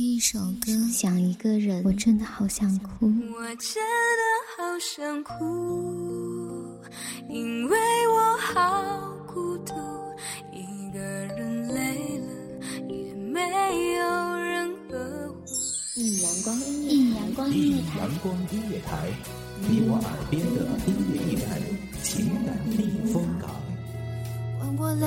听一首歌，想一个人，我真的好想哭。我真的好想哭，因为我好孤独，一个人累了也没有人呵护。一阳光音乐，一阳光音乐台，阳光音乐台，你我耳边的音乐驿站，情感避风港。换我来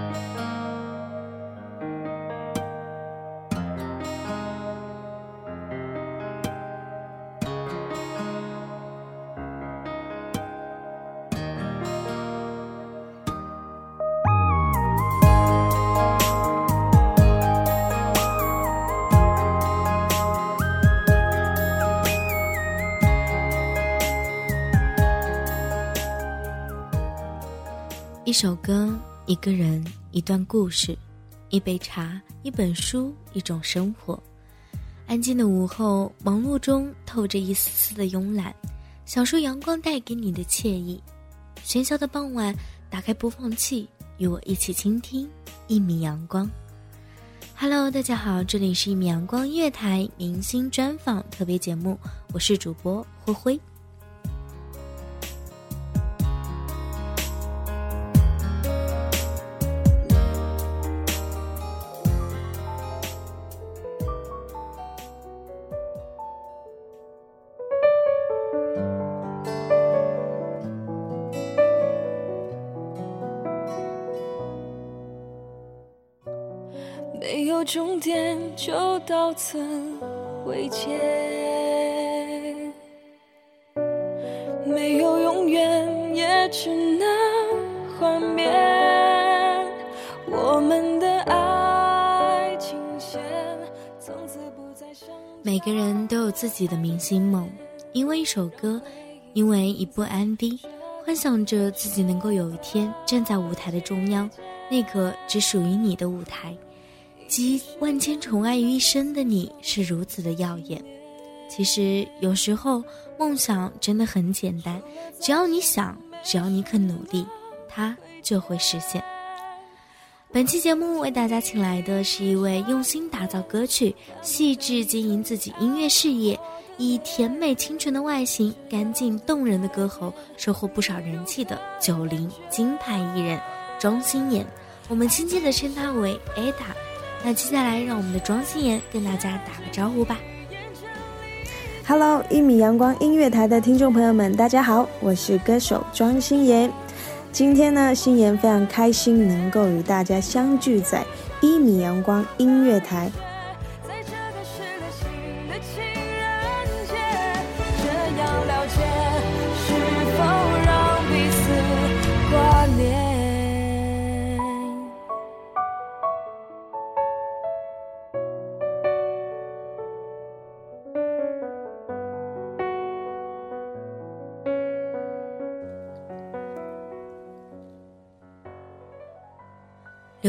一首歌，一个人，一段故事，一杯茶，一本书，一种生活。安静的午后，忙碌中透着一丝丝的慵懒，享受阳光带给你的惬意。喧嚣的傍晚，打开播放器，与我一起倾听一米阳光。Hello，大家好，这里是一米阳光音乐台明星专访特别节目，我是主播灰灰。终点，就到此为结。没有永远，也只能幻灭。我们的爱情线从此不再相每个人都有自己的明星梦，因为一首歌，因为一部 MV，幻想着自己能够有一天站在舞台的中央，那个只属于你的舞台。集万千宠爱于一身的你是如此的耀眼。其实有时候梦想真的很简单，只要你想，只要你肯努力，它就会实现。本期节目为大家请来的是一位用心打造歌曲、细致经营自己音乐事业，以甜美清纯的外形、干净动人的歌喉，收获不少人气的九零金牌艺人庄心妍。我们亲切地称她为 Ada。那接下来，让我们的庄心妍跟大家打个招呼吧。Hello，一米阳光音乐台的听众朋友们，大家好，我是歌手庄心妍。今天呢，心妍非常开心能够与大家相聚在一米阳光音乐台。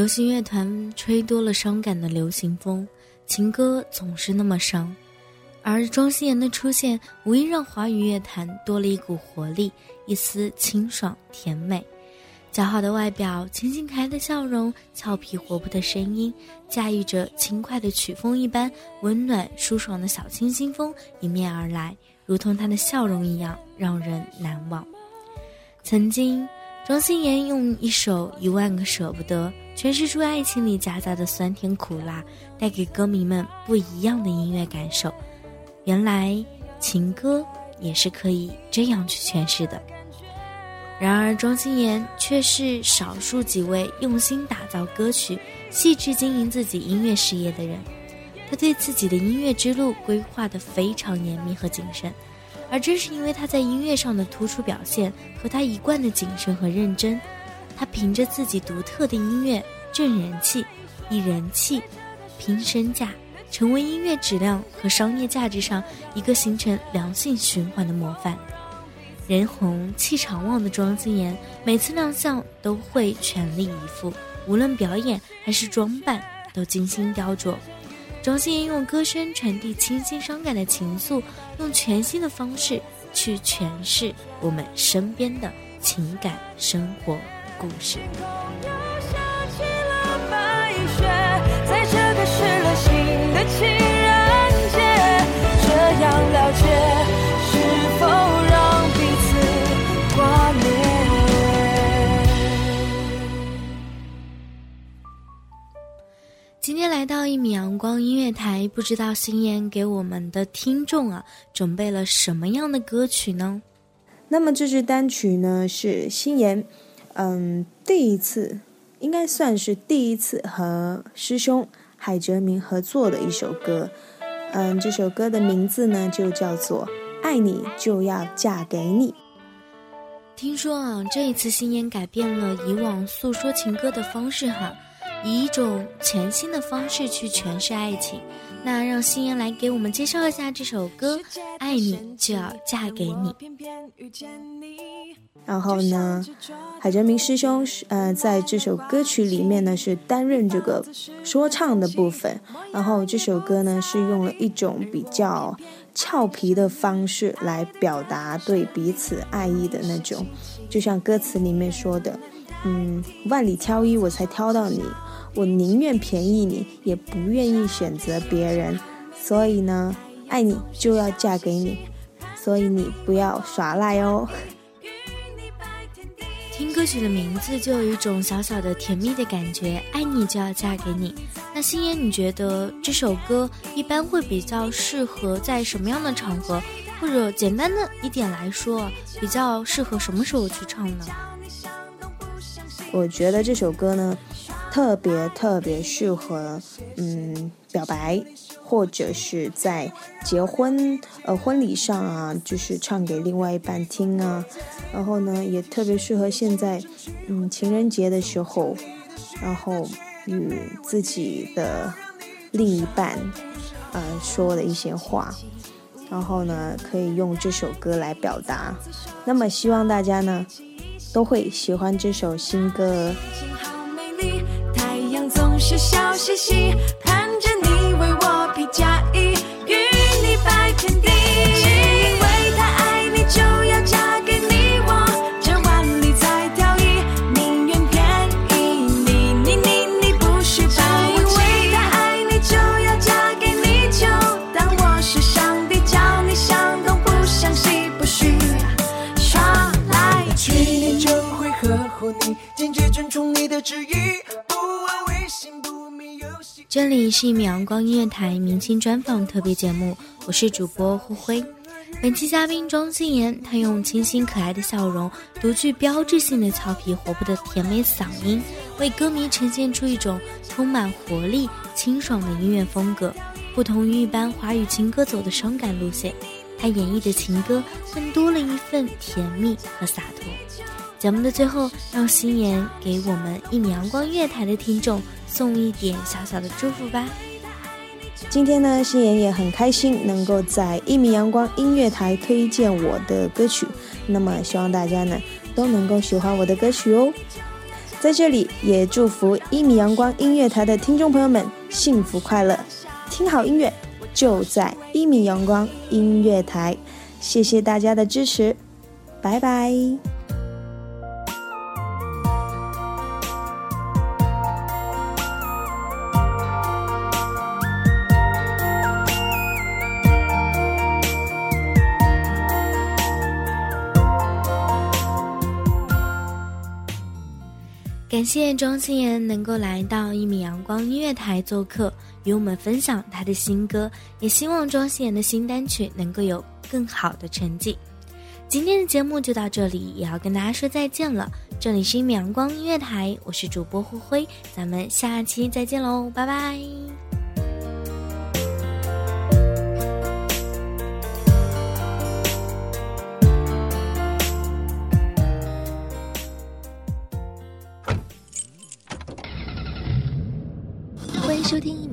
流行乐团吹多了伤感的流行风，情歌总是那么伤，而庄心妍的出现无疑让华语乐坛多了一股活力，一丝清爽甜美。姣好的外表，清新可爱的笑容，俏皮活泼的声音，驾驭着轻快的曲风一般温暖舒爽的小清新风迎面而来，如同她的笑容一样让人难忘。曾经。庄心妍用一首《一万个舍不得》诠释出爱情里夹杂的酸甜苦辣，带给歌迷们不一样的音乐感受。原来情歌也是可以这样去诠释的。然而，庄心妍却是少数几位用心打造歌曲、细致经营自己音乐事业的人。他对自己的音乐之路规划得非常严密和谨慎。而正是因为他在音乐上的突出表现和他一贯的谨慎和认真，他凭着自己独特的音乐挣人气，以人气拼身价，成为音乐质量和商业价值上一个形成良性循环的模范。人红气场旺的庄心妍，每次亮相都会全力以赴，无论表演还是装扮都精心雕琢。庄心妍用歌声传递清新伤感的情愫，用全新的方式去诠释我们身边的情感生活故事。在这个失了心的情人节，这样了解。今天来到一米阳光音乐台，不知道星妍给我们的听众啊准备了什么样的歌曲呢？那么这支单曲呢是星妍，嗯，第一次应该算是第一次和师兄海哲明合作的一首歌，嗯，这首歌的名字呢就叫做《爱你就要嫁给你》。听说啊，这一次新烟改变了以往诉说情歌的方式哈。以一种全新的方式去诠释爱情，那让心妍来给我们介绍一下这首歌《爱你就要嫁给你》。然后呢，海哲明师兄是呃在这首歌曲里面呢是担任这个说唱的部分。然后这首歌呢是用了一种比较俏皮的方式来表达对彼此爱意的那种，就像歌词里面说的，嗯，万里挑一我才挑到你。我宁愿便宜你，也不愿意选择别人，所以呢，爱你就要嫁给你，所以你不要耍赖哦。听歌曲的名字就有一种小小的甜蜜的感觉，爱你就要嫁给你。那星爷，你觉得这首歌一般会比较适合在什么样的场合，或者简单的一点来说，比较适合什么时候去唱呢？我觉得这首歌呢。特别特别适合，嗯，表白，或者是在结婚呃婚礼上啊，就是唱给另外一半听啊。然后呢，也特别适合现在，嗯，情人节的时候，然后与自己的另一半，呃，说的一些话。然后呢，可以用这首歌来表达。那么，希望大家呢，都会喜欢这首新歌。是笑嘻嘻，坚决遵从你的旨意。这里是一米阳光音乐台明星专访特别节目，我是主播胡辉。本期嘉宾庄心妍，她用清新可爱的笑容，独具标志性的俏皮活泼的甜美嗓音，为歌迷呈现出一种充满活力、清爽的音乐风格。不同于一般华语情歌走的伤感路线，她演绎的情歌更多了一份甜蜜和洒脱。节目的最后，让心妍给我们一米阳光音乐台的听众。送一点小小的祝福吧。今天呢，心妍也很开心能够在一米阳光音乐台推荐我的歌曲。那么，希望大家呢都能够喜欢我的歌曲哦。在这里，也祝福一米阳光音乐台的听众朋友们幸福快乐，听好音乐就在一米阳光音乐台。谢谢大家的支持，拜拜。感谢庄心妍能够来到一米阳光音乐台做客，与我们分享她的新歌。也希望庄心妍的新单曲能够有更好的成绩。今天的节目就到这里，也要跟大家说再见了。这里是一米阳光音乐台，我是主播灰灰，咱们下期再见喽，拜拜。